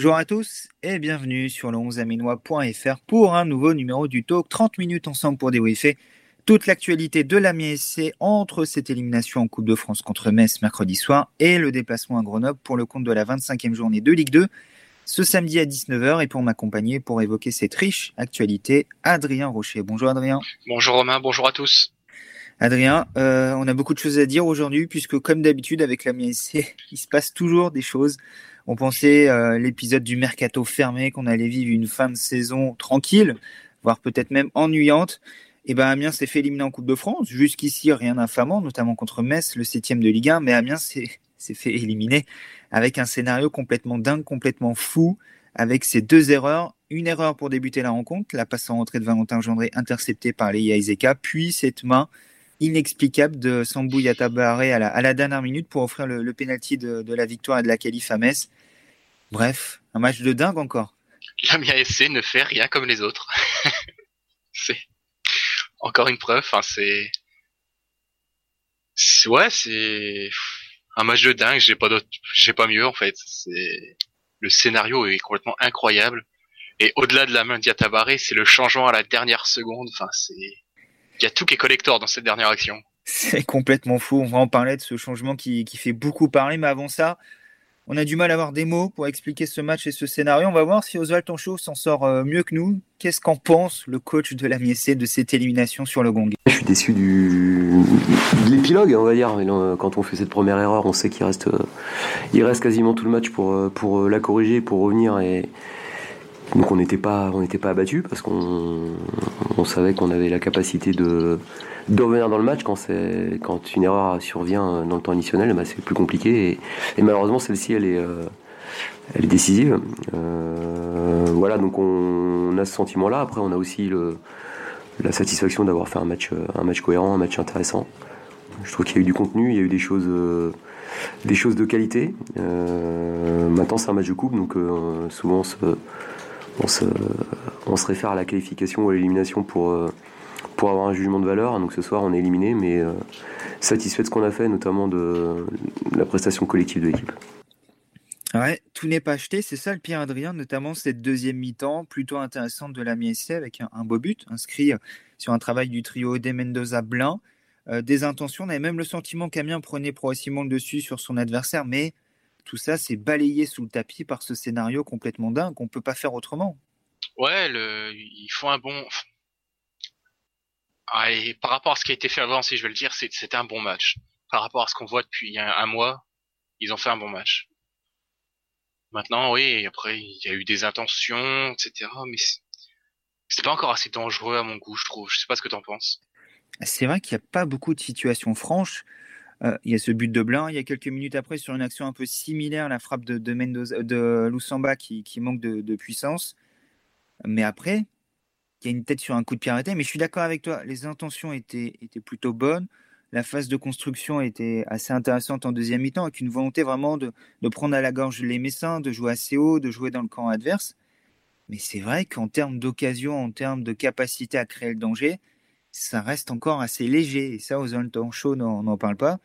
Bonjour à tous et bienvenue sur le 11aminois.fr pour un nouveau numéro du Talk. 30 minutes ensemble pour débriefer toute l'actualité de la SC entre cette élimination en Coupe de France contre Metz mercredi soir et le déplacement à Grenoble pour le compte de la 25e journée de Ligue 2 ce samedi à 19h et pour m'accompagner pour évoquer cette riche actualité, Adrien Rocher. Bonjour Adrien. Bonjour Romain, bonjour à tous. Adrien, euh, on a beaucoup de choses à dire aujourd'hui puisque comme d'habitude avec la MSC, il se passe toujours des choses. On pensait euh, l'épisode du mercato fermé qu'on allait vivre une fin de saison tranquille, voire peut-être même ennuyante. Et eh ben Amiens s'est fait éliminer en Coupe de France. Jusqu'ici, rien d'infamant, notamment contre Metz, le septième de Ligue 1, mais Amiens s'est fait éliminer avec un scénario complètement dingue, complètement fou, avec ces deux erreurs. Une erreur pour débuter la rencontre, la passe en rentrée de Valentin Gendré interceptée par Leia Iseka, puis cette main inexplicable de Sambou Yatabaré à la, à la dernière minute pour offrir le, le pénalty de, de, la victoire et de la qualif à Metz. Bref, un match de dingue encore. L'Amiens SC ne fait rien comme les autres. c'est encore une preuve. C'est ouais, c'est un match de dingue. J'ai pas d'autre, j'ai pas mieux en fait. C'est le scénario est complètement incroyable. Et au-delà de la main d'Yatabaré, c'est le changement à la dernière seconde. Enfin, c'est il y a tout qui est collector dans cette dernière action. C'est complètement fou. On va en parler de ce changement qui, qui fait beaucoup parler. Mais avant ça, on a du mal à avoir des mots pour expliquer ce match et ce scénario. On va voir si Oswald Tonchot s'en sort euh, mieux que nous. Qu'est-ce qu'en pense le coach de la MSC de cette élimination sur le gong? Je suis déçu du... de l'épilogue, on va dire. Quand on fait cette première erreur, on sait qu'il reste, euh, il reste quasiment tout le match pour, euh, pour la corriger, pour revenir. Et... Donc on n'était pas, on pas abattu parce qu'on on savait qu'on avait la capacité de, de revenir dans le match quand, quand une erreur survient dans le temps additionnel, bah, c'est plus compliqué. Et, malheureusement, celle-ci, elle est, euh, elle est décisive. Euh, voilà, donc on, a ce sentiment-là. Après, on a aussi le, la satisfaction d'avoir fait un match, un match cohérent, un match intéressant. Je trouve qu'il y a eu du contenu, il y a eu des choses, des choses de qualité. Euh, maintenant, c'est un match de coupe, donc souvent on se, on se réfère à la qualification ou à l'élimination pour pour avoir un jugement de valeur. Donc ce soir, on est éliminé, mais euh, satisfait de ce qu'on a fait, notamment de, la prestation collective de l'équipe. Ouais, tout n'est pas acheté, c'est ça le pire, Adrien, notamment cette deuxième mi-temps plutôt intéressante de la MSC avec un, beau but inscrit sur un travail du trio de Mendoza Blin. Euh, des intentions, on avait même le sentiment qu'Amiens prenait progressivement le dessus sur son adversaire, mais tout ça c'est balayé sous le tapis par ce scénario complètement dingue qu'on ne peut pas faire autrement. Ouais, le, ils font un bon. Ah, et par rapport à ce qui a été fait avant, si je veux le dire, c'était un bon match. Par rapport à ce qu'on voit depuis un, un, mois, ils ont fait un bon match. Maintenant, oui, après, il y a eu des intentions, etc. Mais c'est pas encore assez dangereux à mon goût, je trouve. Je sais pas ce que t'en penses. C'est vrai qu'il n'y a pas beaucoup de situations franches. Euh, il y a ce but de Blin. Il y a quelques minutes après, sur une action un peu similaire, la frappe de, de Mendoza, de qui, manque de, puissance. Mais après, qui a une tête sur un coup de pied. Mais je suis d'accord avec toi, les intentions étaient, étaient plutôt bonnes. La phase de construction était assez intéressante en deuxième mi-temps, avec une volonté vraiment de, de, prendre à la gorge les Messins, de jouer assez haut, de jouer dans le camp adverse. Mais c'est vrai qu'en termes d'occasion, en termes de capacité à créer le danger, ça reste encore assez léger. Et ça, aux temps chaud, on n'en parle pas.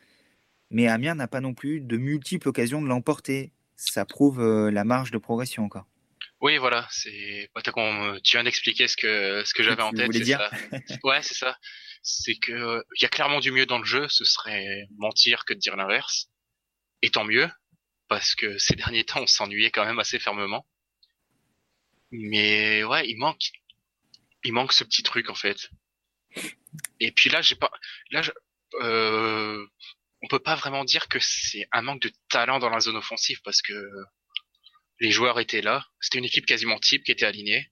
Mais Amiens n'a pas non plus de multiples occasions de l'emporter. Ça prouve euh, la marge de progression encore. Oui, voilà, c'est tu viens d'expliquer ce que ce que j'avais en tête. Dire ça. ouais, c'est ça. C'est que il y a clairement du mieux dans le jeu. Ce serait mentir que de dire l'inverse. Et tant mieux, parce que ces derniers temps, on s'ennuyait quand même assez fermement. Mais ouais, il manque, il manque ce petit truc en fait. Et puis là, j'ai pas, là, je, euh, on peut pas vraiment dire que c'est un manque de talent dans la zone offensive parce que les joueurs étaient là. C'était une équipe quasiment type qui était alignée.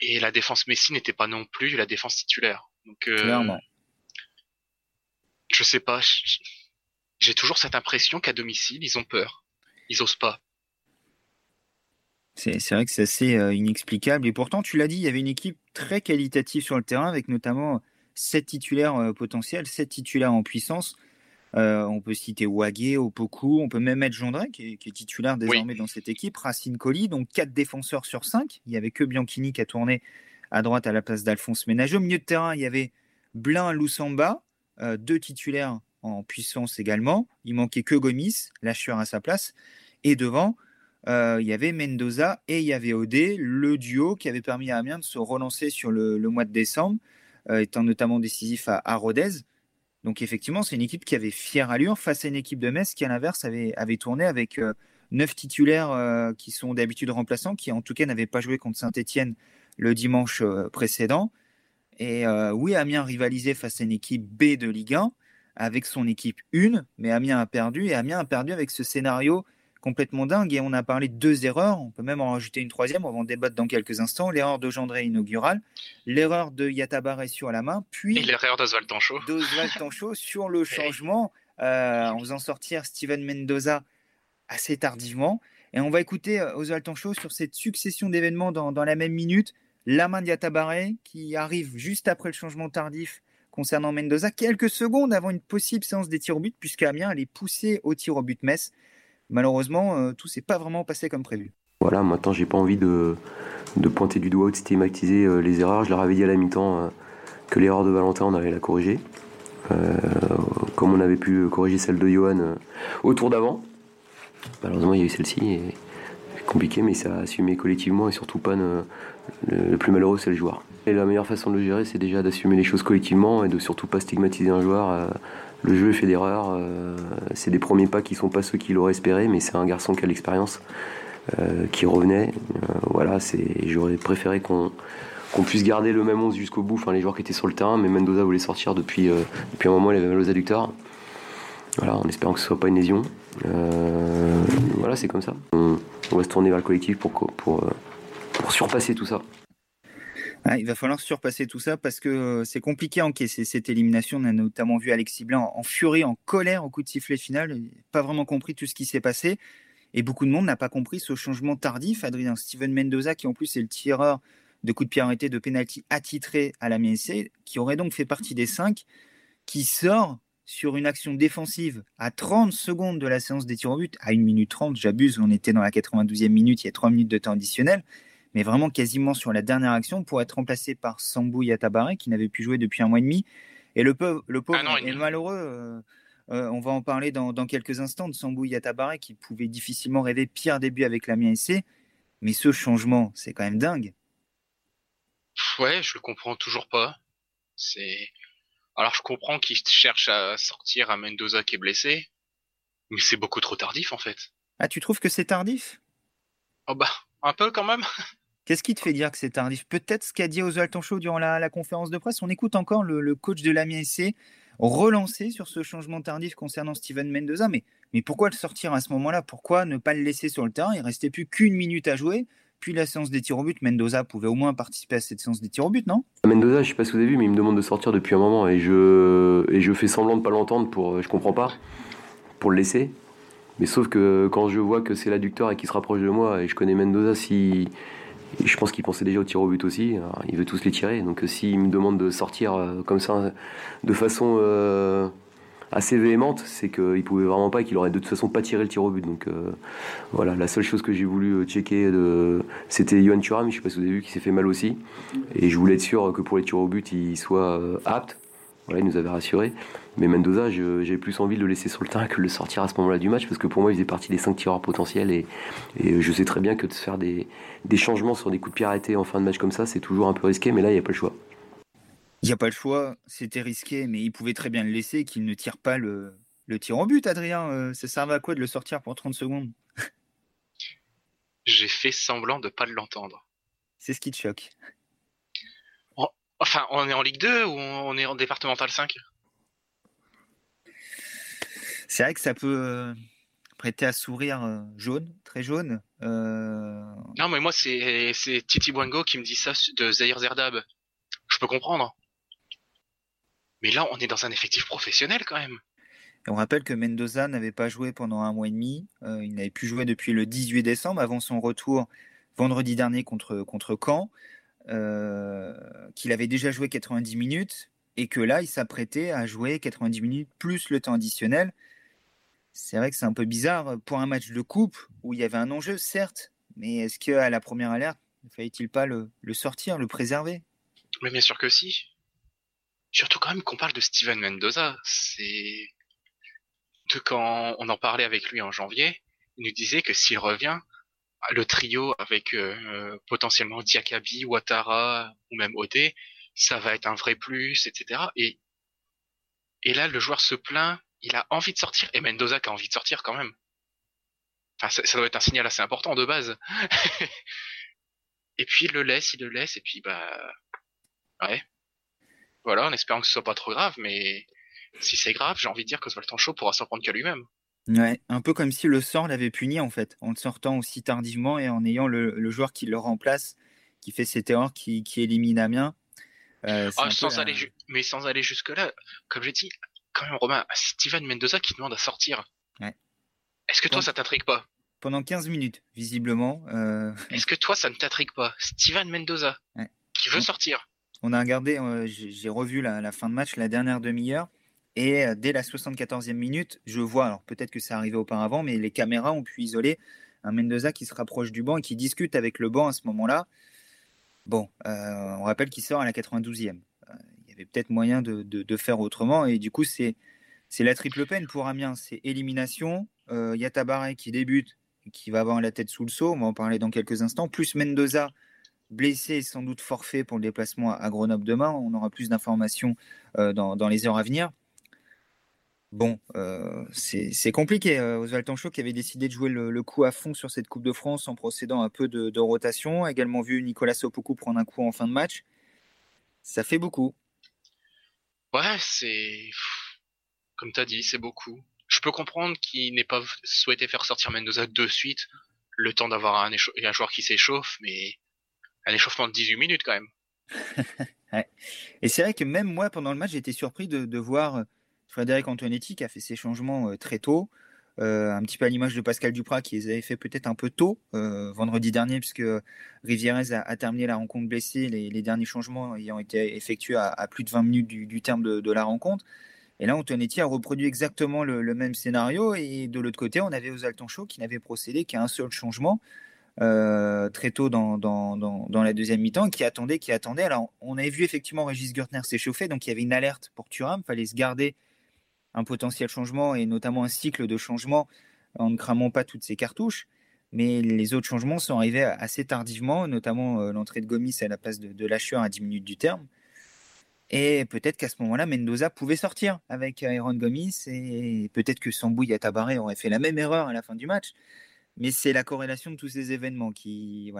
Et la défense Messi n'était pas non plus la défense titulaire. Donc, euh, Clairement. Je sais pas. J'ai toujours cette impression qu'à domicile, ils ont peur. Ils osent pas. C'est vrai que c'est assez euh, inexplicable. Et pourtant, tu l'as dit, il y avait une équipe très qualitative sur le terrain avec notamment sept titulaires euh, potentiels, sept titulaires en puissance. Euh, on peut citer Wagé, Opoku, on peut même mettre Gendré, qui est, titulaire désormais dans cette équipe, Racine Colli, donc quatre défenseurs sur cinq. Il n'y avait que Bianchini qui a tourné à droite à la place d'Alphonse Ménageux. Au milieu de terrain, il y avait Blin Loussamba, euh, deux titulaires en puissance également. Il manquait que Gomis, lâcheur à sa place. Et devant, il y avait Mendoza et il y avait Odé, le duo qui avait permis à Amiens de se relancer sur le, mois de décembre, étant notamment décisif à, Rodez. Donc effectivement, c'est une équipe qui avait fière allure face à une équipe de Metz qui, à l'inverse, avait, tourné avec neuf titulaires qui sont d'habitude remplaçants, qui en tout cas n'avaient pas joué contre Saint-Etienne le dimanche précédent. Et oui, Amiens rivalisait face à une équipe B de Ligue 1 avec son équipe 1, mais Amiens a perdu et Amiens a perdu avec ce scénario complètement dingue. Et on a parlé de deux erreurs, on peut même en rajouter une troisième, on va en débattre dans quelques instants. L'erreur de Gendré inaugurale, l'erreur de Yatabaré sur la main, puis l'erreur d'Oswald Tancho. Tancho sur le changement euh, en faisant sortir Steven Mendoza assez tardivement. Et on va écouter euh, Oswald Tancho sur cette succession d'événements dans, dans, la même minute. La main de Yatabaré qui arrive juste après le changement tardif concernant Mendoza, quelques secondes avant une possible séance des tirs au but, puisque Amiens allait pousser au tir au but Metz. Malheureusement, euh, tout s'est pas vraiment passé comme prévu. Voilà, maintenant j'ai pas envie de, pointer du doigt ou de stigmatiser euh, les erreurs. Je leur avais dit à la mi-temps euh, que l'erreur de Valentin, on allait la corriger. comme on avait pu corriger celle de Johan au tour d'avant. Malheureusement, il y a eu celle-ci. Et compliqué, mais ça a assumé collectivement et surtout pas le, plus malheureux, c'est le joueur. Et la meilleure façon de le gérer, c'est déjà d'assumer les choses collectivement et de surtout pas stigmatiser un joueur. Euh, le jeu fait d'erreurs, euh, c'est des premiers pas qui sont pas ceux qu'il aurait espéré, mais c'est un garçon qui a l'expérience, euh, qui revenait. voilà, c'est, j'aurais préféré qu'on puisse garder le même 11 jusqu'au bout, enfin les joueurs qui étaient sur le terrain, mais Mendoza voulait sortir depuis, depuis un moment, il avait mal aux adducteurs. Voilà, en espérant que ce soit pas une lésion. voilà, c'est comme ça. On, va se tourner vers le collectif pour, pour, pour surpasser tout ça. Ah, il va falloir surpasser tout ça parce que euh, c'est compliqué encaisser cette élimination. On a notamment vu Alexis Blanc en furie, en colère au coup de sifflet final. pas vraiment compris tout ce qui s'est passé. Et beaucoup de monde n'a pas compris ce changement tardif. Adrien Steven Mendoza, qui en plus est le tireur de coup de pied arrêté de pénalty attitré à la MSC, qui aurait donc fait partie des cinq, qui sort sur une action défensive à 30 secondes de la séance des tirs au but, à 1 minute 30, j'abuse, on était dans la 92e minute, il y a 3 minutes de temps additionnel, mais vraiment quasiment sur la dernière action pour être remplacé par Sambou Yatabare qui n'avait plus joué depuis un mois et demi. Et le pauvre, le pauvre ah est malheureux. Euh, euh, on va en parler dans, quelques instants de Sambou Yatabare qui pouvait difficilement rêver pire début avec la SC. Mais ce changement, c'est quand même dingue. Ouais, je le comprends toujours pas. C'est alors je comprends qu'il cherche à sortir à Mendoza qui est blessé, mais c'est beaucoup trop tardif en fait. Ah, tu trouves que c'est tardif? Oh bah, un peu quand même. Qu'est-ce qui te fait dire que c'est tardif? Peut-être ce qu'a dit Oswald Tanchot durant la, conférence de presse. On écoute encore le, coach de l'AMI SC relancer sur ce changement tardif concernant Steven Mendoza. Mais, pourquoi le sortir à ce moment-là? Pourquoi ne pas le laisser sur le terrain? Il restait plus qu'une minute à jouer. Puis la séance des tirs au but, Mendoza pouvait au moins participer à cette séance des tirs au but, non? Mendoza, je sais pas si vous avez vu, mais il me demande de sortir depuis un moment et je, fais semblant de pas l'entendre pour, je comprends pas, pour le laisser. Mais sauf que quand je vois que c'est l'adducteur et qu'il se rapproche de moi et je connais Mendoza, si je pense qu'il pensait déjà au tir au but aussi. il veut tous les tirer. Donc euh, s'il me demande de sortir euh, comme ça, de façon euh, assez véhémente, c'est qu'il pouvait vraiment pas et qu'il aurait de toute façon pas tiré le tir au but. Donc voilà, la seule chose que j'ai voulu checker, c'était Johan Thuram, je sais pas si vous avez vu, qui s'est fait mal aussi. Et je voulais être sûr que pour les tirs au but, il soit apte. Voilà, il nous avait rassuré. Mais Mendoza, j'ai plus envie de le laisser sur le terrain que de le sortir à ce moment-là du match, parce que pour moi, il faisait partie des cinq tireurs potentiels. Et, je sais très bien que de faire des, changements sur des coups de pied arrêtés en fin de match comme ça, c'est toujours un peu risqué, mais là, il n'y a pas le choix. Il n'y a pas le choix, c'était risqué, mais il pouvait très bien le laisser, qu'il ne tire pas le, tir en but, Adrien. Euh, ça servait à quoi de le sortir pour 30 secondes? J'ai fait semblant de ne pas l'entendre. C'est ce qui te choque. Enfin, on est en Ligue 2 ou on est en départemental 5 C'est vrai que ça peut euh, prêter à sourire euh, jaune, très jaune. Euh. Non, mais moi, c'est Titi Bwango qui me dit ça de Zahir Zerdab. Je peux comprendre. Mais là, on est dans un effectif professionnel quand même. on rappelle que Mendoza n'avait pas joué pendant un mois et demi. il n'avait plus joué depuis le 18 décembre, avant son retour vendredi dernier contre, contre Caen. Qu'il avait déjà joué 90 minutes et que là, il s'apprêtait à jouer 90 minutes plus le temps additionnel. C'est vrai que c'est un peu bizarre pour un match de coupe où il y avait un enjeu, certes, mais est-ce qu'à la première alerte, ne fallait-il pas le, sortir, le préserver? Mais bien sûr que si. Surtout quand même qu'on parle de Steven Mendoza. C'est de quand on en parlait avec lui en janvier, il nous disait que s'il revient, le trio avec euh, potentiellement Diakabi, Ouattara ou même Ode, ça va être un vrai plus, etc. Et, et là, le joueur se plaint, il a envie de sortir, et Mendoza qui a envie de sortir quand même. Enfin, ça, ça doit être un signal assez important de base. et puis il le laisse, il le laisse, et puis bah ouais. Voilà, en espérant que ce soit pas trop grave, mais si c'est grave, j'ai envie de dire que Tancho pourra s'en prendre qu'à lui-même. Ouais, un peu comme si le sort l'avait puni en fait, en le sortant aussi tardivement et en ayant le, joueur qui le remplace, qui fait cette erreur, qui, qui élimine Amiens. Euh, ah, sans aller, mais sans aller jusque là, comme j'ai dit, quand même Romain, Steven Mendoza qui demande à sortir. Ouais. Est-ce que toi ça t'intrigue pas? Pendant 15 minutes, visiblement. Euh, Est-ce que toi ça ne t'intrigue pas? Steven Mendoza qui veut sortir. On a regardé, euh, j'ai revu la, la, fin de match, la dernière demi-heure. Et euh, dès la 74e minute, je vois, alors peut-être que ça arrivait auparavant, mais les caméras ont pu isoler un Mendoza qui se rapproche du banc et qui discute avec le banc à ce moment-là. Bon, euh, on rappelle qu'il sort à la 92e. Euh, il y avait peut-être moyen de, faire autrement. Et du coup, c'est, la triple peine pour Amiens. C'est élimination. Euh, Yatabaré qui débute, qui va avoir la tête sous le seau. On va en parler dans quelques instants. Plus Mendoza, blessé et sans doute forfait pour le déplacement à Grenoble demain. On aura plus d'informations dans les heures à venir. Bon, euh, c'est compliqué. Euh, Oswald Tanchot qui avait décidé de jouer le, coup à fond sur cette Coupe de France en procédant un peu de, rotation. A également vu Nicolas Sopoku prendre un coup en fin de match. Ça fait beaucoup. Ouais, c'est. Comme tu as dit, c'est beaucoup. Je peux comprendre qu'il n'ait pas souhaité faire sortir Mendoza de suite, le temps d'avoir un, un, joueur qui s'échauffe, mais un échauffement de 18 minutes quand même. Et c'est vrai que même moi, pendant le match, été surpris de voir Frédéric Antoinetti qui a fait ses changements euh, très tôt. Euh, un petit peu à l'image de Pascal Duprat qui les avait fait peut-être un peu tôt euh, vendredi dernier puisque Rivierez a, terminé la rencontre blessée, les, derniers changements ayant été effectués à, plus de 20 minutes du, terme de, la rencontre. Et là, Antoinetti a reproduit exactement le, même scénario et de l'autre côté, on avait Ozalton qui n'avait procédé qu'à un seul changement très tôt dans, la deuxième mi-temps, qui attendait, qui attendait. Alors, on avait vu effectivement Régis Gertner s'échauffer, donc il y avait une alerte pour Thuram, il fallait se garder un potentiel changement et notamment un cycle de changement en ne cramant pas toutes ces cartouches. Mais les autres changements sont arrivés assez tardivement, notamment euh, l'entrée de Gomis à la place de, de à 10 minutes du terme. Et peut-être qu'à ce moment-là, Mendoza pouvait sortir avec Aaron Gomis et peut-être que Sambou Yatabaré aurait fait la même erreur à la fin du match. Mais c'est la corrélation de tous ces événements qui,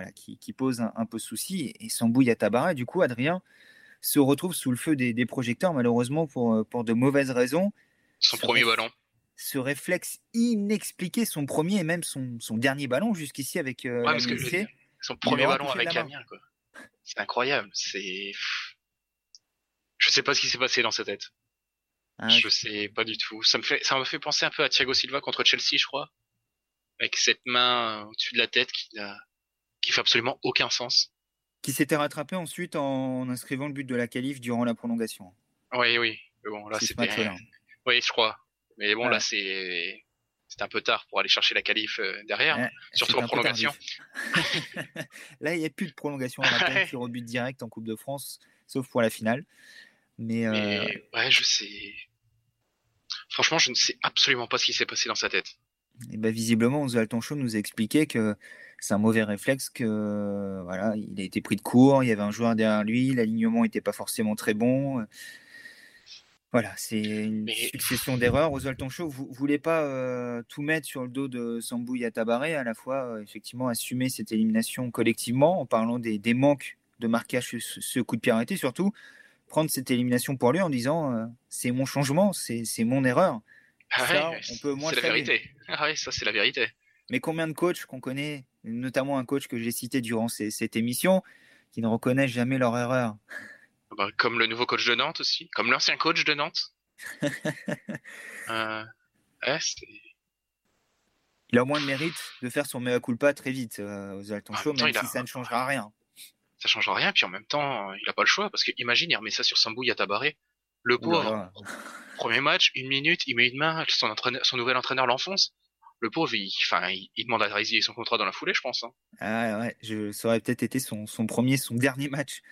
pose un, peu souci. Et Sambou Yatabaré, du coup, Adrien se retrouve sous le feu des, projecteurs, malheureusement pour, pour de mauvaises raisons. Son premier ballon. Ce réflexe inexpliqué, son premier et même son, son dernier ballon jusqu'ici avec euh, Son premier ballon avec Amiens, quoi. C'est incroyable. C'est. Je sais pas ce qui s'est passé dans sa tête. Ah, je sais pas du tout. Ça me fait, ça m'a fait penser un peu à Thiago Silva contre Chelsea, je crois, avec cette main au-dessus de la tête qui qui fait absolument aucun sens. Qui s'était rattrapé ensuite en inscrivant le but de la qualif durant la prolongation. Oui, oui. Mais bon, là, c'était. Oui, je crois. Mais bon, là, c'est c'est un peu tard pour aller chercher la qualif euh, derrière, surtout en prolongation. là, il n'y a plus de prolongation. On a sur au but direct en Coupe de France, sauf pour la finale. Mais, euh, ouais, je sais. Franchement, je ne sais absolument pas ce qui s'est passé dans sa tête. Et ben, visiblement, Oswald Tonchon nous a expliqué que c'est un mauvais réflexe, que voilà, il a été pris de court, il y avait un joueur derrière lui, l'alignement n'était pas forcément très bon. Voilà, c'est une succession d'erreurs. Oswald Tonchot, vous ne voulez pas euh, tout mettre sur le dos de Sambou Yatabaré, à la fois euh, effectivement assumer cette élimination collectivement en parlant des, manques de marquage ce, ce, coup de pied arrêté, surtout prendre cette élimination pour lui en disant euh, c'est mon changement, c'est mon erreur. Ah ça, on peut moins C'est la vérité. Ah ça c'est la vérité. Mais combien de coachs qu'on connaît, notamment un coach que j'ai cité durant cette émission, qui ne reconnaissent jamais leur erreur? Bah, comme le nouveau coach de Nantes aussi, comme l'ancien coach de Nantes. euh, il a au moins de mérite de faire son mea culpa très vite euh, aux Alton Show, même si ça ne changera rien. Ça changera rien, puis en même temps, il n'a pas le choix, parce que imagine, il remet ça sur Sambou Yatabaré. Le pauvre, premier match, une minute, il met une main, son, son nouvel entraîneur l'enfonce. Le pauvre, il, enfin, il, demande à résilier son contrat dans la foulée, je pense. Hein. Ah ouais, je, ça aurait peut-être été son, son, premier, son dernier match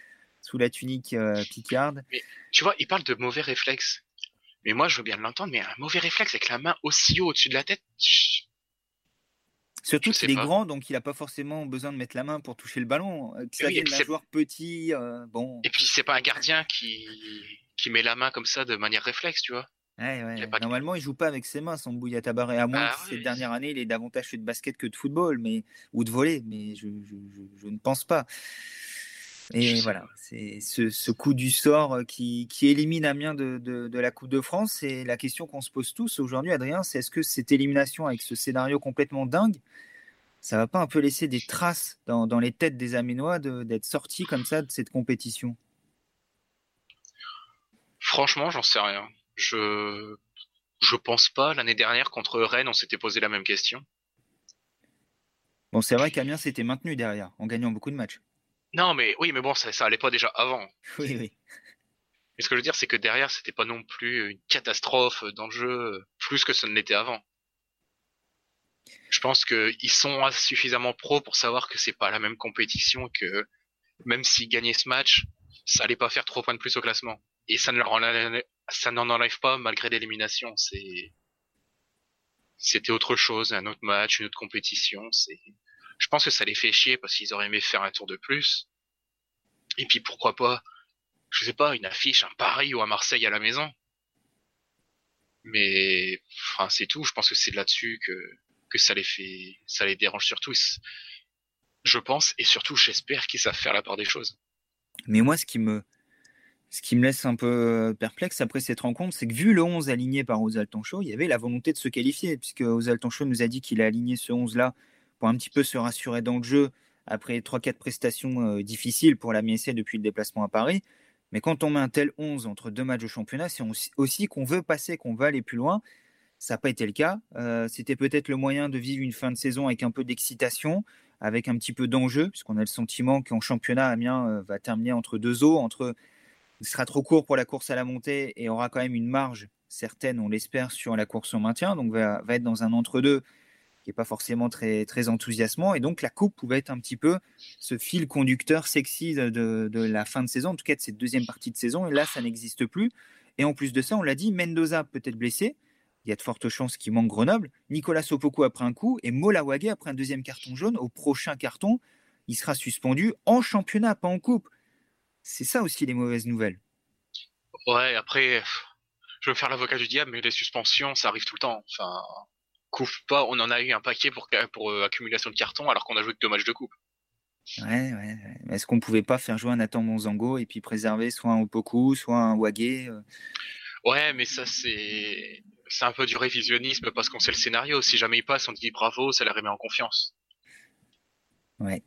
sous la tunique euh, picarde. Mais tu vois, il parle de mauvais réflexes. Mais moi, je veux bien l'entendre, mais un mauvais réflexe avec la main aussi haut au-dessus de la tête. Surtout qu'il est grand, donc il n'a pas forcément besoin de mettre la main pour toucher le ballon. Ça vient un joueur petit, bon. Et puis c'est pas un gardien qui qui met la main comme ça de manière réflexe, tu vois. Normalement, il joue pas avec ses mains, son Tabaré, à moins ah que cette dernière année, il est davantage fait de basket que de football, mais ou de volley, mais je, ne pense pas. Et voilà, c'est ce, coup du sort qui, élimine Amiens de, de, la Coupe de France. Et la question qu'on se pose tous aujourd'hui, Adrien, c'est est-ce que cette élimination avec ce scénario complètement dingue, ça va pas un peu laisser des traces dans, dans les têtes des Aménois d'être sortis comme ça de cette compétition? Franchement, j'en sais rien. Je je pense pas. L'année dernière contre Rennes, on s'était posé la même question. Bon, c'est vrai qu'Amiens s'était maintenu derrière en gagnant beaucoup de matchs. Non, mais oui, mais bon, ça, ça allait pas déjà avant. Oui, oui. Mais ce que je veux dire, c'est que derrière, c'était pas non plus une catastrophe dans le jeu, plus que ce ne l'était avant. Je pense qu'ils sont suffisamment pros pour savoir que c'est pas la même compétition que même s'ils gagnaient ce match, ça allait pas faire trop points de plus au classement. Et ça ne leur ça n'en enlève pas malgré l'élimination. C'est, c'était autre chose, un autre match, une autre compétition. C'est, je pense que ça les fait chier parce qu'ils auraient aimé faire un tour de plus. Et puis pourquoi pas, je sais pas, une affiche, un Paris ou un Marseille à la maison. Mais, c'est tout. Je pense que c'est là-dessus que que ça les fait, ça les dérange surtout. Je pense et surtout, j'espère qu'ils savent faire la part des choses. Mais moi, ce qui me, ce qui me laisse un peu euh, perplexe après cette rencontre, c'est que vu le 11 aligné par Ozal Toncho, il y avait la volonté de se qualifier, puisque Ozal Toncho nous a dit qu'il a aligné ce 11-là un petit peu se rassurer dans le jeu après 3-4 prestations euh, difficiles pour la MSC depuis le déplacement à Paris. Mais quand on met un tel 11 entre deux matchs de championnat, c'est aussi qu'on veut passer, qu'on veut aller plus loin. Ça n'a pas été le cas. Euh, c'était peut-être le moyen de vivre une fin de saison avec un peu d'excitation, avec un petit peu d'enjeu, puisqu'on a le sentiment qu'en championnat, Amiens va terminer entre deux eaux, entre il sera trop court pour la course à la montée et aura quand même une marge certaine, on l'espère, sur la course au maintien. Donc va, va être dans un entre-deux qui n'est pas forcément très, enthousiasmant. Et donc la coupe pouvait être un petit peu ce fil conducteur sexy de, la fin de saison, en tout cas de cette deuxième partie de saison. Et là, ça n'existe plus. Et en plus de ça, on l'a dit, Mendoza peut être blessé. Il y a de fortes chances qu'il manque Grenoble. Nicolas Sopoku après un coup et Mola Wagé après un deuxième carton jaune. Au prochain carton, il sera suspendu en championnat, pas en coupe. C'est ça aussi les mauvaises nouvelles. Ouais, après, je veux faire l'avocat du diable, mais les suspensions, ça arrive tout le temps. Pas, on en a eu un paquet pour, pour euh, accumulation de cartons alors qu'on a joué que deux matchs de coupe. Ouais, ouais. Est-ce qu'on pouvait pas faire jouer un Nathan Monzango et puis préserver soit un Opoku, soit un Wagé euh? Ouais, mais ça c'est c'est un peu du révisionnisme parce qu'on sait le scénario. Si jamais il passe, on dit bravo, ça les remet en confiance. Ouais.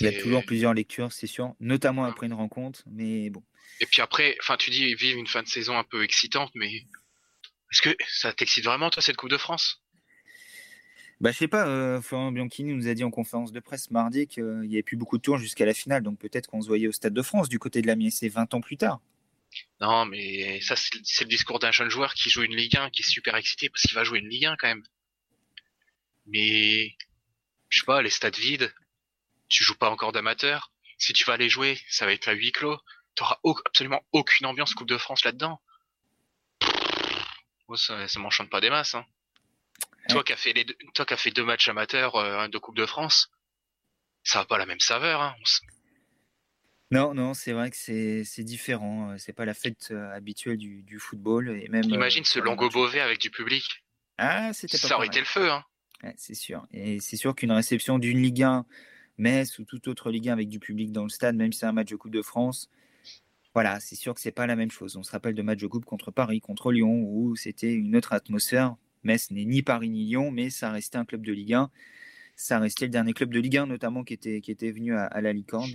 Il y a toujours plusieurs lectures, c'est sûr, notamment après une rencontre, mais bon. Et puis après, enfin, tu dis vivre une fin de saison un peu excitante, mais est-ce que ça t'excite vraiment, toi, cette Coupe de France? Bah, je sais pas, euh, Florent Bianchini nous a dit en conférence de presse mardi qu'il n'y avait plus beaucoup de tours jusqu'à la finale, donc peut-être qu'on se voyait au Stade de France du côté de la c'est 20 ans plus tard. Non, mais ça, c'est le discours d'un jeune joueur qui joue une Ligue 1, qui est super excité parce qu'il va jouer une Ligue 1 quand même. Mais, je sais pas, les stades vides, tu joues pas encore d'amateur. Si tu vas aller jouer, ça va être à huis clos. Tu auras absolument aucune ambiance Coupe de France là-dedans. Ça, ça m'enchante pas des masses. Hein. Toi qui as fait les deux, toi qui as fait deux matchs amateurs euh, de Coupe de France, ça n'a pas la même saveur. Hein. Non, non, c'est vrai que c'est différent. Euh, c'est pas la fête euh, habituelle du, football et même. Imagine ce Longo Beauvais avec du public. Ah, c'était Ça aurait été le feu, hein. c'est sûr. Et c'est sûr qu'une réception d'une Ligue 1 Metz ou toute autre Ligue 1 avec du public dans le stade, même si c'est un match de Coupe de France. Voilà, c'est sûr que c'est pas la même chose. On se rappelle de matchs de coupe contre Paris, contre Lyon, où c'était une autre atmosphère. Metz n'est ni Paris ni Lyon, mais ça restait un club de Ligue 1. Ça restait le dernier club de Ligue 1, notamment, qui était, qui était venu à, la Licorne.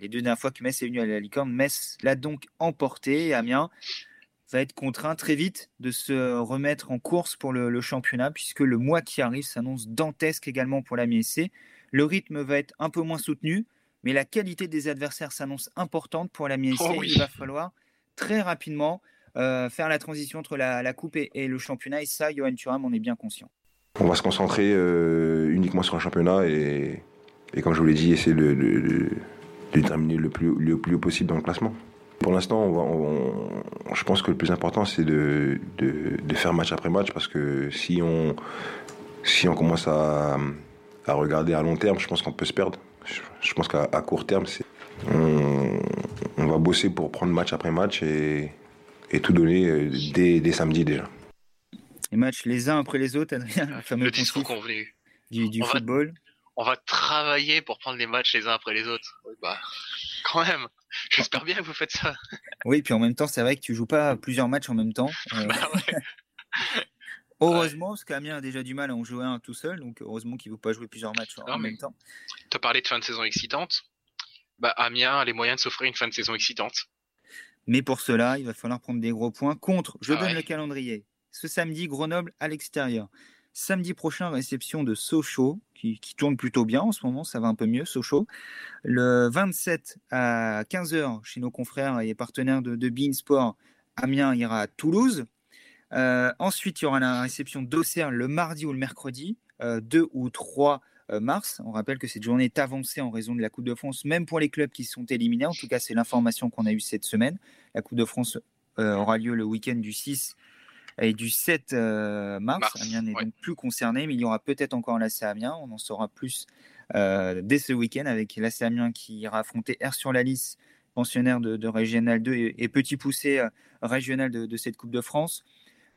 Les deux dernières fois que Metz est venu à la Licorne, Metz l'a donc emporté. Et Amiens va être contraint très vite de se remettre en course pour le, le championnat, puisque le mois qui arrive s'annonce dantesque également pour la MSC. Le rythme va être un peu moins soutenu, mais la qualité des adversaires s'annonce importante pour la MSC. Oh Il va falloir très rapidement euh, faire la transition entre la, coupe et, le championnat. Et ça, Johan Thuram on est bien conscient. On va se concentrer euh, uniquement sur un championnat et, comme je vous l'ai dit, essayer de, de, terminer le plus, le plus haut possible dans le classement. Pour l'instant, je pense que le plus important, c'est de, de, faire match après match parce que si on, si on commence à, regarder à long terme, je pense qu'on peut se perdre. Je, pense qu'à court terme, on, va bosser pour prendre match après match et, tout donner euh, dès, samedi déjà. Les matchs les uns après les autres, Adrien, le fameux discours convenu. du, du football. on va travailler pour prendre les matchs les uns après les autres. Bah, quand même. J'espère bien que vous faites ça. Oui, puis en même temps, c'est vrai que tu joues pas plusieurs matchs en même temps. Euh, bah heureusement, parce qu'Amiens a déjà du mal à en jouer un tout seul, donc heureusement qu'il ne veut pas jouer plusieurs matchs en même temps. Tu as parlé de fin de saison excitante. Bah, Amiens a les moyens de s'offrir une fin de saison excitante. Mais pour cela, il va falloir prendre des gros points contre. Je ah donne le calendrier. Ce samedi, Grenoble à l'extérieur. Samedi prochain, réception de Sochaux, qui, tourne plutôt bien en ce moment, ça va un peu mieux, Sochaux. Le 27 à 15h, chez nos confrères et partenaires de, de Bein Sport, Amiens ira à Toulouse. Euh, ensuite, il y aura la réception d'Auxerre le mardi ou le mercredi, 2 euh, ou 3 euh, mars. On rappelle que cette journée est avancée en raison de la Coupe de France, même pour les clubs qui sont éliminés. En tout cas, c'est l'information qu'on a eue cette semaine. La Coupe de France aura lieu le week-end du 6 et du 7 euh, mars. Amiens n'est donc plus concerné, mais il y aura peut-être encore l'AC Amiens. On en saura plus euh, dès ce week-end avec l'AC Amiens qui ira affronter R sur la liste, pensionnaire de, Régional 2 et, petit poussé régional de, cette Coupe de France.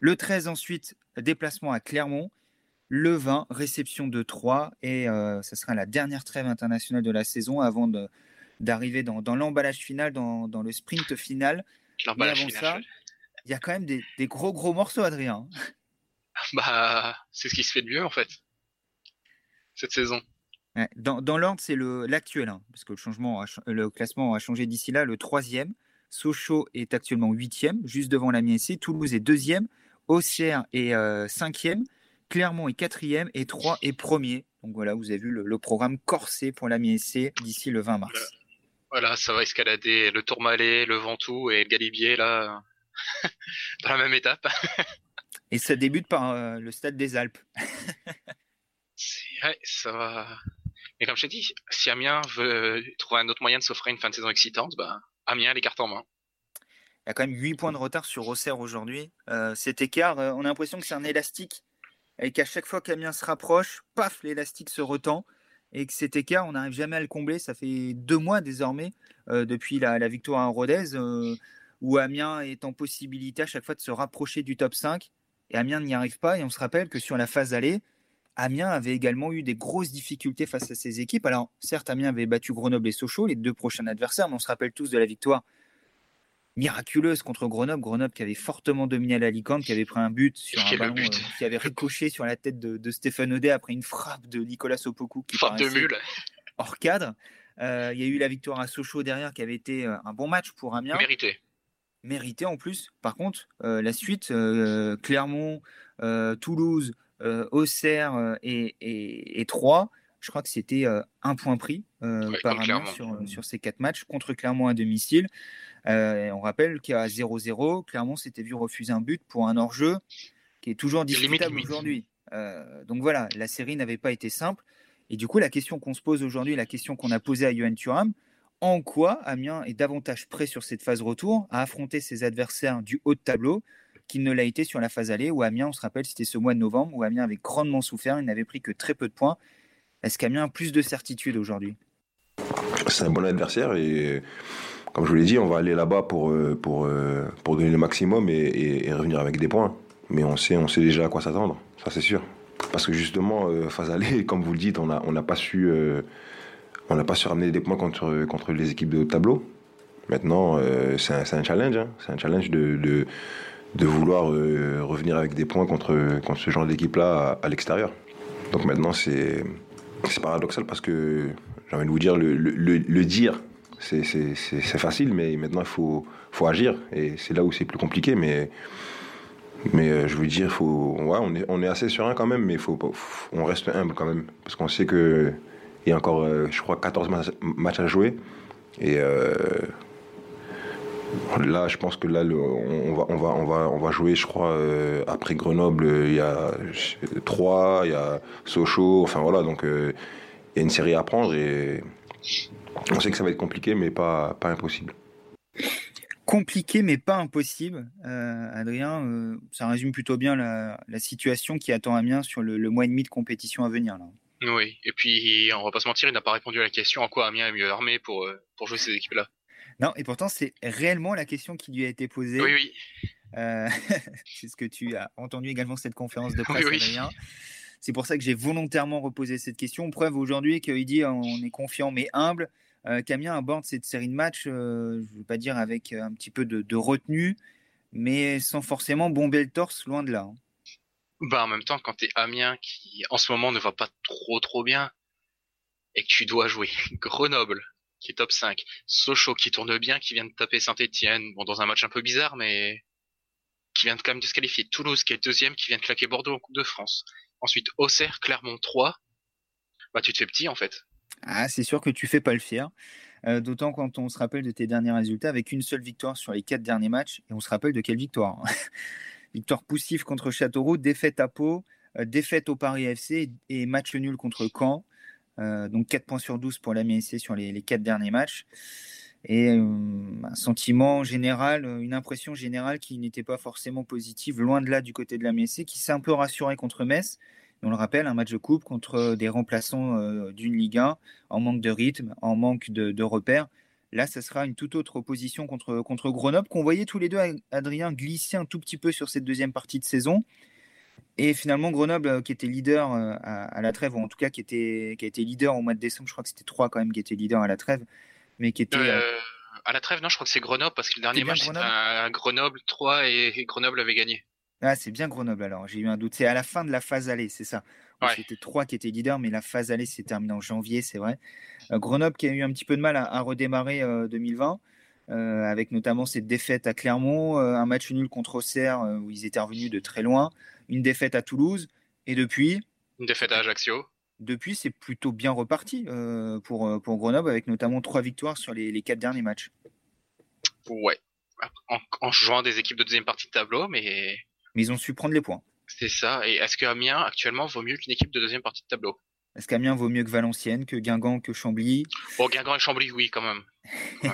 Le 13 ensuite, déplacement à Clermont. Le 20, réception de 3 et ce sera la dernière trêve internationale de la saison avant d'arriver dans, l'emballage final, dans, le sprint final. L'emballage final il y a quand même des, gros gros morceaux, Adrien. Bah, c'est ce qui se fait de mieux en fait cette saison. dans, l'ordre, c'est l'actuel, hein, parce que le, changement le classement a changé d'ici là. Le troisième, Sochaux est actuellement huitième, juste devant la SC. Toulouse est deuxième. Auxerre est euh, cinquième. Clermont est quatrième. Et Troyes est premier. Donc voilà, vous avez vu le, programme corsé pour la SC d'ici le 20 mars. Voilà, ça va escalader le Tourmalet, le Ventoux et le Galibier là dans la même étape. Et ça débute par euh, le stade des Alpes. ouais, ça va. Mais comme je t'ai dit, si Amiens veut trouver un autre moyen de s'offrir une fin de saison excitante, bah, Amiens a les cartes en main. Il y a quand même 8 points de retard sur Auxerre aujourd'hui. Euh, cet écart, euh, on a l'impression que c'est un élastique et qu'à chaque fois qu'Amiens se rapproche, paf, l'élastique se retend et que cet écart, on n'arrive jamais à le combler. Ça fait deux mois désormais depuis la, victoire à Rodez où Amiens est en possibilité à chaque fois de se rapprocher du top 5 et Amiens n'y arrive pas. Et on se rappelle que sur la phase allée, Amiens avait également eu des grosses difficultés face à ces équipes. Alors, certes, Amiens avait battu Grenoble et Sochaux, les deux prochains adversaires, mais on se rappelle tous de la victoire miraculeuse contre Grenoble. Grenoble qui avait fortement dominé l'Alicante, qui avait pris un but sur un ballon euh, qui avait ricoché sur la tête de, Stéphane Audet après une frappe de Nicolas Sopoku qui frappe de mule. hors cadre. Euh, il y a eu la victoire à Sochaux derrière qui avait été euh, un bon match pour Amiens. Mérité mérité en plus. Par contre, euh, la suite, Clermont, Toulouse, Auxerre et, et, Troyes, je crois que c'était un point pris par Amiens sur, sur, ces quatre matchs contre Clermont à domicile. On rappelle qu'à 0-0, Clermont s'était vu refuser un but pour un hors-jeu qui est toujours discutable aujourd'hui. donc voilà, la série n'avait pas été simple. Et du coup, la question qu'on se pose aujourd'hui, la question qu'on a posée à Johan Thuram, en quoi Amiens est davantage prêt sur cette phase retour à affronter ses adversaires du haut de tableau qu'il ne l'a été sur la phase allée où Amiens, on se rappelle, c'était ce mois de novembre où Amiens avait grandement souffert, il n'avait pris que très peu de points. Est-ce qu'Amiens a plus de certitude aujourd'hui? C'est un bon adversaire et comme je vous l'ai dit, on va aller là-bas pour, euh, pour, euh, pour donner le maximum et, revenir avec des points. Mais on sait, on sait déjà à quoi s'attendre, ça c'est sûr. Parce que justement, euh, phase allée, comme vous le dites, on n'a on pas su pas su ramener des points contre, contre les équipes de haut tableau. Maintenant, euh, c'est un, challenge. Hein. C'est un challenge de, de, vouloir revenir avec des points contre, contre ce genre d'équipe-là à, l'extérieur. Donc maintenant, c'est paradoxal parce que, j'ai envie de vous dire, le, dire, c'est facile, mais maintenant, il faut, agir. Et c'est là où c'est plus compliqué. Mais, euh, je veux dire, faut, on, est, assez serein quand même, mais faut, on reste humble quand même. Parce qu'on sait que il y a encore, euh, je crois, 14 matchs à jouer. Et euh, là, je pense que là, on, va, on, va, on, va, on va jouer, je crois, après Grenoble, il y a 3, il y a Sochaux, enfin voilà, donc il y a une série à prendre on sait que ça va être compliqué, mais pas, pas impossible. compliqué mais pas impossible. Adrien, ça résume plutôt bien la, situation qui attend Amiens sur le, mois et demi de compétition à venir. Là. Oui, et puis on va pas se mentir, il n'a pas répondu à la question en quoi Amiens est mieux armé pour, pour jouer ces équipes-là. Non, et pourtant c'est réellement la question qui lui a été posée. Oui, oui. c'est ce que tu as entendu également cette conférence de presse, Adrien. C'est pour ça que j'ai volontairement reposé cette question. Preuve aujourd'hui qu'il dit on est confiant mais humble. Euh, aborde cette série de matchs, euh, je ne veux pas dire avec euh, un petit peu de, retenue, mais sans forcément bomber le torse, loin de là. Hein. Bah, en même temps, quand tu es Amiens qui en ce moment ne va pas trop trop bien et que tu dois jouer Grenoble qui est top 5, Sochaux qui tourne bien, qui vient de taper Saint-Etienne, bon dans un match un peu bizarre mais qui vient de quand même de qualifier, Toulouse qui est deuxième, qui vient de claquer Bordeaux en Coupe de France, Ensuite, Auxerre, Clermont 3. Bah, tu te fais petit en fait. Ah, c'est sûr que tu fais pas le fier. Euh, d'autant quand on se rappelle de tes derniers résultats avec une seule victoire sur les quatre derniers matchs. Et on se rappelle de quelle victoire hein. Victoire poussive contre Châteauroux, défaite à Pau, euh, défaite au Paris FC et match nul contre Caen. Euh, donc 4 points sur 12 pour la MSC sur les, 4 derniers matchs. Et un sentiment général, une impression générale qui n'était pas forcément positive, loin de là du côté de la MSC, qui s'est un peu rassuré contre Metz. on le rappelle, un match de coupe contre des remplaçants d'une Ligue 1, en manque de rythme, en manque de, repères. Là, ça sera une toute autre opposition contre, contre Grenoble, qu'on voyait tous les deux, Adrien, glisser un tout petit peu sur cette deuxième partie de saison. Et finalement, Grenoble, qui était leader à, la trêve, ou en tout cas qui, était, qui a été leader au mois de décembre, je crois que c'était trois quand même qui étaient leaders à la trêve, mais qui était. Euh, euh, à la trêve, non, je crois que c'est Grenoble parce que le dernier match c'était un Grenoble 3 et, Grenoble avait gagné. Ah, c'est bien Grenoble alors, j'ai eu un doute. C'est à la fin de la phase allée, c'est ça. C'était 3 qui étaient leaders, mais la phase allée s'est terminée en janvier, c'est vrai. Euh, Grenoble qui a eu un petit peu de mal à, redémarrer 2020. avec notamment cette défaite à Clermont, un match nul contre Auxerre où ils étaient revenus de très loin, une défaite à Toulouse, et depuis Une défaite à Ajaccio depuis, c'est plutôt bien reparti euh, pour, euh, pour Grenoble, avec notamment trois victoires sur les, les quatre derniers matchs. Ouais, en, jouant des équipes de deuxième partie de tableau, mais. Mais ils ont su prendre les points. C'est ça. Et est-ce qu'Amiens, actuellement, vaut mieux qu'une équipe de deuxième partie de tableau? Est-ce qu'Amiens vaut mieux que Valenciennes, que Guingamp, que Chambly? Bon, Guingamp et Chambly, oui, quand même.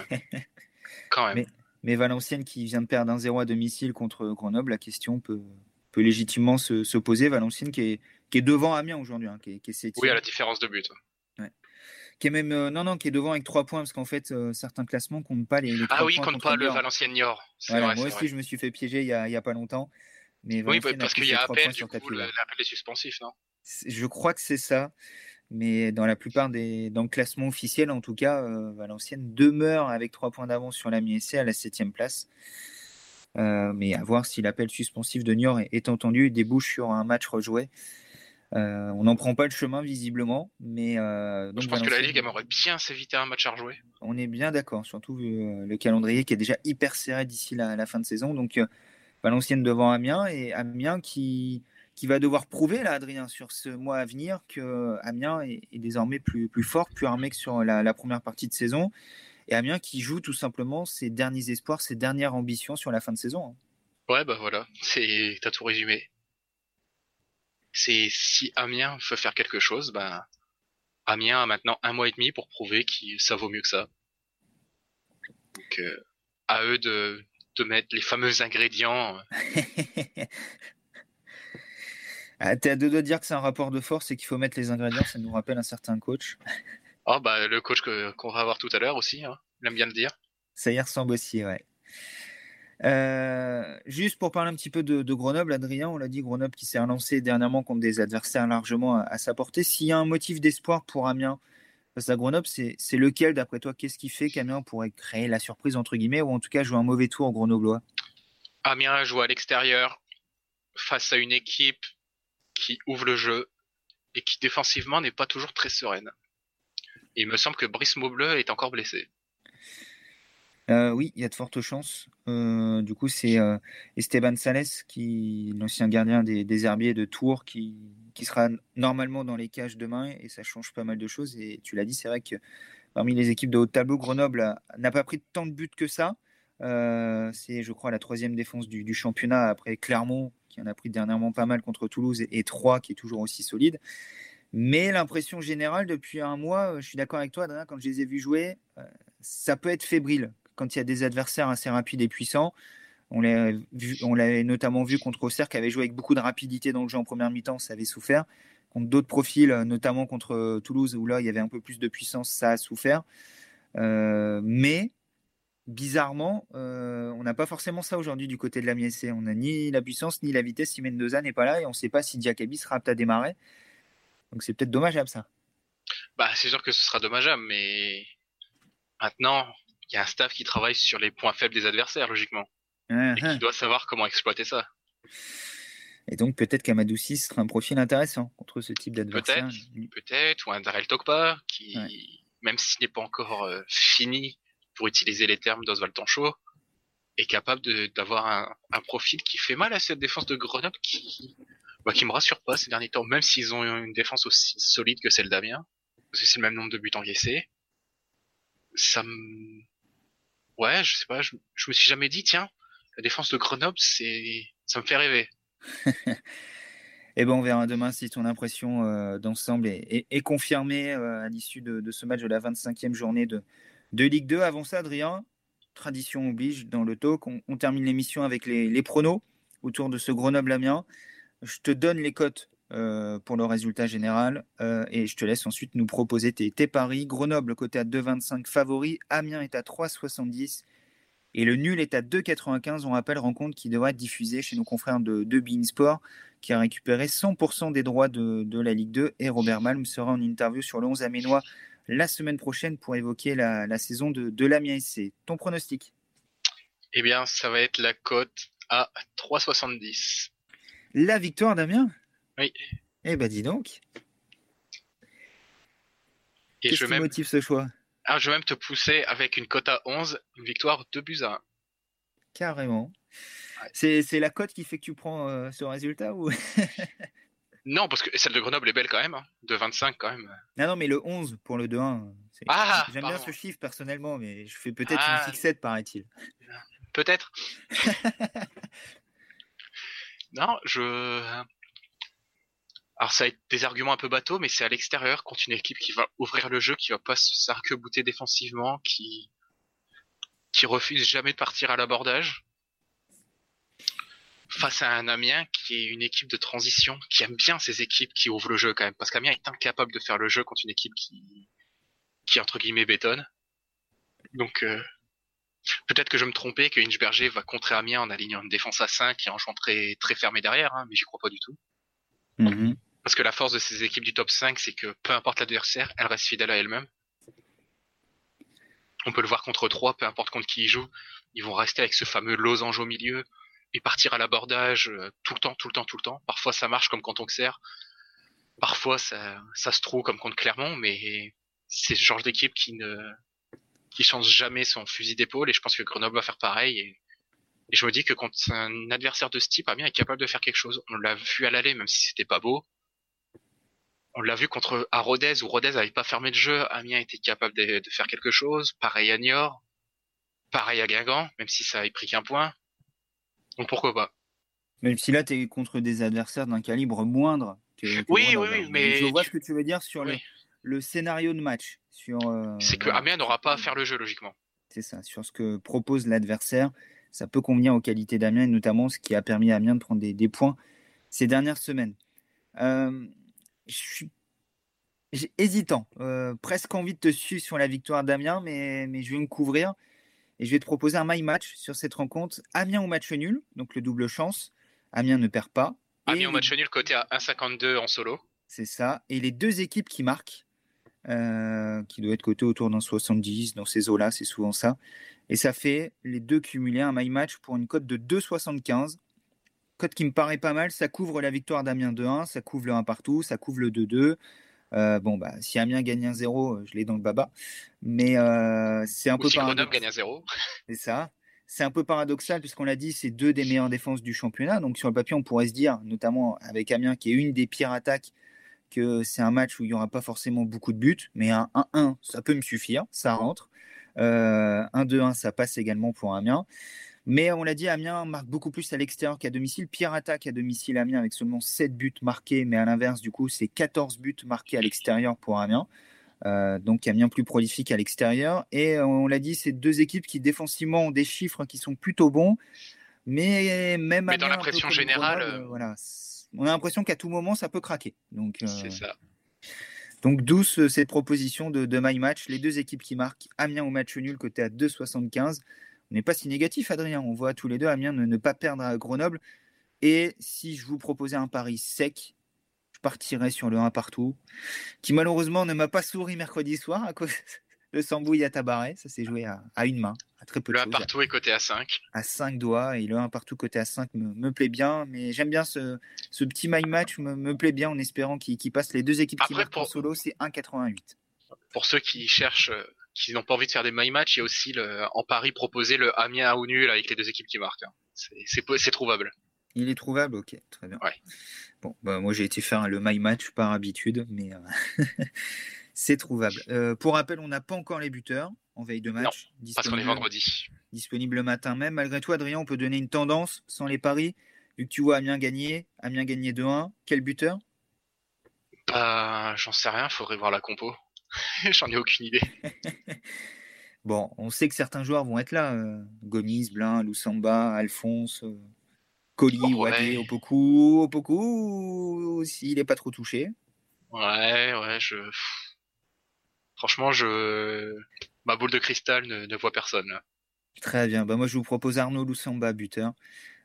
Quand même. Mais, mais, Valenciennes qui vient de perdre un 0 à domicile contre Grenoble, la question peut, peut légitimement se, se poser. Valenciennes qui est qui est devant Amiens aujourd'hui, hein, qui, est, Oui, à la différence de but. Qui est même euh, non non qui est devant avec 3 points parce qu'en fait euh, certains classements comptent pas les, les ah oui comptent pas le Valenciennes Niort. Moi aussi je me suis fait piéger il y a, il y a pas longtemps. Mais oui parce qu'il y a appel du coup l'appel est suspensif non? Je crois que c'est ça. Mais dans la plupart des dans le classement officiel en tout cas euh, Valenciennes demeure avec 3 points d'avance sur la MSC à la 7 place. Mais à voir si l'appel suspensif de Niort est, est entendu. Et débouche sur un match rejoué euh, on n'en prend pas le chemin visiblement, mais euh, donc je pense que la Ligue aimerait bien s'éviter un match à rejouer. On est bien d'accord, surtout vu euh, le calendrier qui est déjà hyper serré d'ici la, fin de saison. Donc Valenciennes devant Amiens et Amiens qui qui va devoir prouver là, Adrien, sur ce mois à venir que Amiens est, désormais plus plus fort, plus armé que sur la, première partie de saison. Et Amiens qui joue tout simplement ses derniers espoirs, ses dernières ambitions sur la fin de saison. Hein. Ouais, bah voilà, c'est t'as tout résumé c'est si Amiens veut faire quelque chose, ben Amiens a maintenant un mois et demi pour prouver que ça vaut mieux que ça. Donc euh, à eux de, de mettre les fameux ingrédients. ah, T'es à deux doigts de dire que c'est un rapport de force et qu'il faut mettre les ingrédients, ça nous rappelle un certain coach. oh bah le coach qu'on va avoir tout à l'heure aussi, hein. il aime bien le dire. Ça y ressemble aussi, ouais. Euh, juste pour parler un petit peu de, Grenoble, Adrien, on l'a dit, Grenoble qui s'est relancé dernièrement contre des adversaires largement à, sa portée. S'il y a un motif d'espoir pour Amiens face à Grenoble, c'est lequel d'après toi? Qu'est-ce qui fait qu'Amiens pourrait créer la surprise entre guillemets ou en tout cas jouer un mauvais tour grenoblois? Amiens joue à l'extérieur face à une équipe qui ouvre le jeu et qui défensivement n'est pas toujours très sereine. il me semble que Brice Maubleu est encore blessé. Euh, oui, il y a de fortes chances. Euh, du coup, c'est euh, Esteban Sales, l'ancien gardien des, Herbiers de Tours, qui, qui, sera normalement dans les cages demain, et ça change pas mal de choses. Et tu l'as dit, c'est vrai que parmi les équipes de haut tableau, Grenoble n'a pas pris tant de buts que ça. c'est, je crois, la troisième défense du, championnat après Clermont, qui en a pris dernièrement pas mal contre Toulouse, et, et Troyes, qui est toujours aussi solide. Mais l'impression générale depuis un mois, je suis d'accord avec toi, Adrien, quand je les ai vus jouer, ça peut être fébrile quand il y a des adversaires assez rapides et puissants. On l'avait notamment vu contre Auxerre qui avait joué avec beaucoup de rapidité dans le jeu en première mi-temps, ça avait souffert. Contre d'autres profils, notamment contre Toulouse, où là il y avait un peu plus de puissance, ça a souffert. Euh, mais bizarrement, euh, on n'a pas forcément ça aujourd'hui du côté de la MSC. On n'a ni la puissance ni la vitesse si Mendoza n'est pas là et on ne sait pas si Diakabi sera apte à démarrer. Donc c'est peut-être dommageable ça. Bah, c'est sûr que ce sera dommageable, mais maintenant, y a un staff qui travaille sur les points faibles des adversaires, logiquement. et qui uh-huh. doit savoir comment exploiter ça. Et donc peut-être qu'Amadoussi sera un profil intéressant contre ce type d'adversaire. Peut-être, peut-être, ou un Darrell Tokpa, qui, même s'il n'est pas encore euh, fini, pour utiliser les termes d'Oswald Tanchot, est capable d'avoir un, un, profil qui fait mal à cette défense de Grenoble qui, bah, qui me rassure pas ces derniers temps, même s'ils ont une défense aussi solide que celle d'Amiens, parce que c'est le même nombre de buts encaissés. Ça me, ouais, je sais pas, je, je me suis jamais dit, tiens, la défense de Grenoble, c'est, ça me fait rêver. Et eh ben on verra demain si ton impression euh, d'ensemble est, confirmée euh, à l'issue de, ce match de la 25e journée de, de Ligue 2. Avant ça, Adrien, tradition oblige dans le talk, on, termine l'émission avec les, pronos autour de ce Grenoble-Amiens. Je te donne les cotes pour le résultat général et je te laisse ensuite nous proposer tes, tes paris. Grenoble côté à 2,25 favori, Amiens est à 3,70 et le nul est à 2,95. On rappelle rencontre qui devrait être diffusée chez nos confrères de, de Sport qui a récupéré 100% des droits de, la Ligue 2. Et Robert Malm sera en interview sur le 11 Aménois la semaine prochaine pour évoquer la, saison de, de l'Amiens SC. Ton pronostic? Eh bien, ça va être la cote à 3,70. La victoire d'Amiens? Oui. Eh ben, dis donc. Qu'est-ce qui motive ce choix? Ah, je vais même te pousser avec une cote à 11, une victoire 2 buts à 1. Carrément. C'est la cote qui fait que tu prends euh, ce résultat ou Non, parce que celle de Grenoble est belle quand même, hein. de 25 quand même. Non, non, mais le 11 pour le 2-1. Ah, J'aime bien ce chiffre personnellement, mais je fais peut-être une ah. fixette, paraît-il. Peut-être. non, je. Alors ça a été des arguments un peu bateaux, mais c'est à l'extérieur contre une équipe qui va ouvrir le jeu, qui va pas s'arc-bouter défensivement, qui qui refuse jamais de partir à l'abordage. Face à un Amiens qui est une équipe de transition, qui aime bien ces équipes qui ouvrent le jeu quand même, parce qu'Amiens est incapable de faire le jeu contre une équipe qui qui entre guillemets bétonne. Donc euh, peut-être que je me trompais, que Inchberger va contrer Amiens en alignant une défense à 5 et en jouant très très fermé derrière, hein, mais j'y crois pas du tout. Mm-hmm. Parce que la force de ces équipes du top 5, c'est que peu importe l'adversaire, elles restent fidèles à elles-mêmes. On peut le voir contre 3, peu importe contre qui ils jouent, ils vont rester avec ce fameux losange au milieu et partir à l'abordage euh, tout le temps, tout le temps, tout le temps. Parfois ça marche comme contre Auxerre, parfois ça, ça se trouve comme contre Clermont, mais c'est ce genre d'équipe qui ne qui change jamais son fusil d'épaule et je pense que Grenoble va faire pareil et, je me dis que quand un adversaire de ce type, Amiens est capable de faire quelque chose. On l'a vu à l'aller, même si c'était pas beau on l'a vu contre à Rodez où Rodez n'avait pas fermé le jeu, Amiens était capable de, faire quelque chose. Pareil à Niort, pareil à Guingamp, même si ça a pris qu'un point. Donc pourquoi pas? Même si là tu es contre des adversaires d'un calibre moindre. oui, oui, oui, mais je vois ce que tu veux dire sur le, scénario de match. Sur. Euh, c'est que Amiens n'aura pas à faire le jeu logiquement. C'est ça, sur ce que propose l'adversaire, ça peut convenir aux qualités d'Amiens et notamment ce qui a permis à Amiens de prendre des, points ces dernières semaines. Euh, je suis hésitant, euh, presque envie de te suivre sur la victoire d'Amiens, mais, mais je vais me couvrir et je vais te proposer un my match sur cette rencontre. Amiens au match nul, donc le double chance. Amiens ne perd pas. Amiens au match nul, côté à 1,52 en solo. C'est ça. Et les deux équipes qui marquent, euh, qui doivent être cotées autour d'un 70, dans ces eaux-là, c'est souvent ça. Et ça fait les deux cumulés, un my match pour une cote de 2,75 code qui me paraît pas mal. Ça couvre la victoire d'Amiens 2-1, ça couvre le 1 partout, ça couvre le 2-2. Euh, bon, bah, si Amiens gagne 1-0, euh, je l'ai dans le baba. Mais euh, c'est un peu paradoxal. gagne 0 C'est ça. C'est un peu paradoxal puisqu'on l'a dit, c'est deux des meilleures défenses du championnat. Donc sur le papier, on pourrait se dire, notamment avec Amiens qui est une des pires attaques, que c'est un match où il n'y aura pas forcément beaucoup de buts. Mais un 1-1, ça peut me suffire, ça rentre. 1-2-1, ça passe également pour Amiens. Mais on l'a dit, Amiens marque beaucoup plus à l'extérieur qu'à domicile. Pire attaque à domicile, Amiens, avec seulement 7 buts marqués. Mais à l'inverse, du coup, c'est 14 buts marqués à l'extérieur pour Amiens. donc Amiens plus prolifique à l'extérieur. Et on l'a dit, c'est deux équipes qui défensivement ont des chiffres qui sont plutôt bons. Mais même mais dans la pression générale, voilà, on a l'impression qu'à tout moment ça peut craquer. Donc c'est ça. Donc douce cette proposition de, de My Match, les deux équipes qui marquent, Amiens au match nul côté à 2,75. On n'est pas si négatif Adrien, on voit tous les deux Amiens ne, ne pas perdre à Grenoble. Et si je vous proposais un pari sec, je partirais sur le 1 partout, qui malheureusement ne m'a pas souri mercredi soir à cause le Sambouille à Tabaret. Ça s'est joué à, une main, à très peu de Le 1 partout est côté à 5. À 5 doigts, et le 1 partout côté à 5 me, plaît bien. Mais j'aime bien ce, petit my match, me, me plaît bien en espérant qu'il passe les deux équipes qui marquent en solo, c'est 1,88. Pour ceux qui cherchent, euh, qui n'ont pas envie de faire des my match, il y a aussi le, en Paris proposé le Amiens ou nul avec les deux équipes qui marquent. Hein. C'est trouvable. Il est trouvable, ok, très bien. Bon, bah, moi j'ai été faire le my match par habitude, mais euh, c'est trouvable. Euh, pour rappel, on n'a pas encore les buteurs en veille de match. Non, parce qu'on est vendredi. Disponible le matin même. Malgré tout, Adrien, on peut donner une tendance sans les paris. Vu que tu vois Amiens gagner, Amiens gagner 2-1, quel buteur? Bah, j'en sais rien, faudrait voir la compo. j'en ai aucune idée. bon, on sait que certains joueurs vont être là. Euh, Gomis, Blin, Loussamba, Alphonse. Coli, oh, Wadé, Opoku, Opoku, s'il n'est pas trop touché. Ouais, ouais, je. Franchement, je. Ma boule de cristal ne, voit personne. Très bien. Bah, moi, je vous propose Arnaud Loussamba, buteur.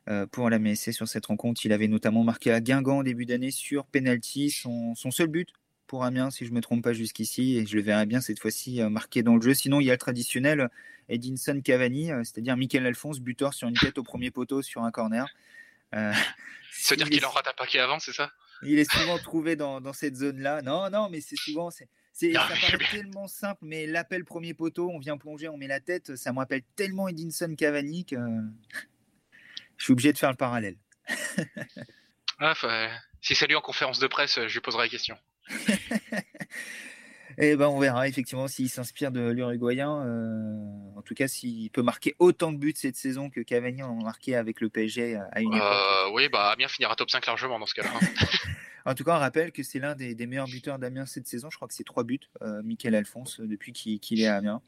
Euh, pour la MSC sur cette rencontre. Il avait notamment marqué à Guingamp en début d'année sur penalty, son, seul but pour Amiens, si je ne me trompe pas jusqu'ici, et je le verrai bien cette fois-ci euh, marqué dans le jeu. Sinon, il y a le traditionnel Edinson Cavani, euh, c'est-à-dire Michael Alphonse, buteur sur une tête au premier poteau sur un corner. Euh, C'est-à-dire qu'il en rate un paquet avant, c'est ça? Il est souvent trouvé dans, dans cette zone-là. Non, non, mais c'est souvent. C'est, c'est, ça paraît tellement simple, mais l'appel premier poteau, on vient plonger, on met la tête, ça me rappelle tellement Edinson Cavani que je suis obligé de faire le parallèle. ah, si c'est lui en conférence de presse, je lui poserai la question. Et eh ben on verra effectivement s'il s'inspire de l'Uruguayen. Euh, en tout cas, s'il peut marquer autant de buts cette saison que Cavani en a marqué avec le PSG à une époque. Euh, oui, bah Amiens finira top 5 largement dans ce cas-là. Hein. en tout cas, on rappelle que c'est l'un des, meilleurs buteurs d'Amiens cette saison. Je crois que c'est trois buts, euh, Michael Alphonse, depuis qu'il est à Amiens.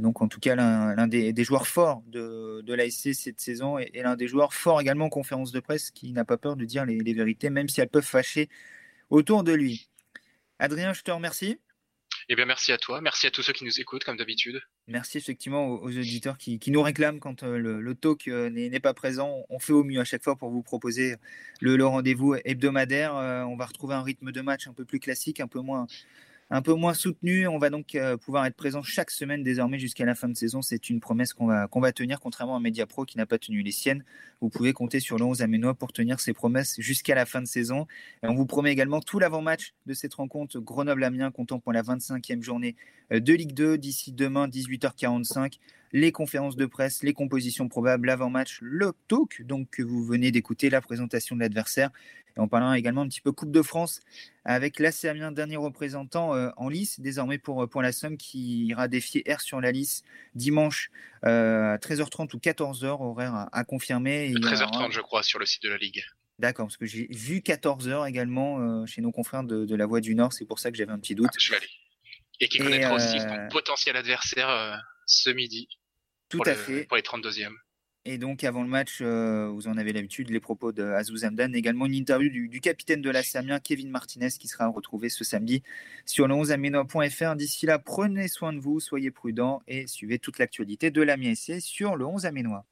donc en tout cas, l'un des, joueurs forts de, de l'ASC cette saison et, l'un des joueurs forts également en conférence de presse qui n'a pas peur de dire les, les vérités, même si elles peuvent fâcher autour de lui. Adrien, je te remercie. Eh bien, merci à toi. Merci à tous ceux qui nous écoutent, comme d'habitude. Merci effectivement aux, auditeurs qui, nous réclament quand euh, le, talk euh, n'est pas présent. On fait au mieux à chaque fois pour vous proposer le, rendez-vous hebdomadaire. Euh, on va retrouver un rythme de match un peu plus classique, un peu moins un peu moins soutenu. On va donc euh, pouvoir être présent chaque semaine désormais jusqu'à la fin de saison. C'est une promesse qu'on va, qu'on va tenir, contrairement à Mediapro qui n'a pas tenu les siennes. Vous pouvez compter sur le 11 Aménois pour tenir ses promesses jusqu'à la fin de saison. On vous promet également tout l'avant-match de cette rencontre Grenoble-Amiens, comptant pour la 25e journée euh, de Ligue 2 d'ici demain 18h45 les conférences de presse, les compositions probables, l'avant-match, le talk, donc que vous venez d'écouter, la présentation de l'adversaire. Et on parlera également un petit peu Coupe de France avec l'AC Amiens, dernier représentant euh, en lice, désormais pour, pour la Somme, qui ira défier R sur la lice dimanche euh, à 13h30 ou 14h, horaire à, confirmer. 13h30, je crois, sur le site de la Ligue. D'accord, parce que j'ai vu 14h également euh, chez nos confrères de, la Voix du Nord, c'est pour ça que j'avais un petit doute. Ah, je vais aller. Et qui connaîtra aussi son potentiel adversaire ce midi. Tout à fait. Pour les 32e. Et donc, avant le match, euh, vous en avez l'habitude, les propos de Azouz également une interview du, capitaine de la Samien, Kevin Martinez, qui sera retrouvé ce samedi sur le 11 aminois.fr. D'ici là, prenez soin de vous, soyez prudents et suivez toute l'actualité de la MSC sur le 11 aménois.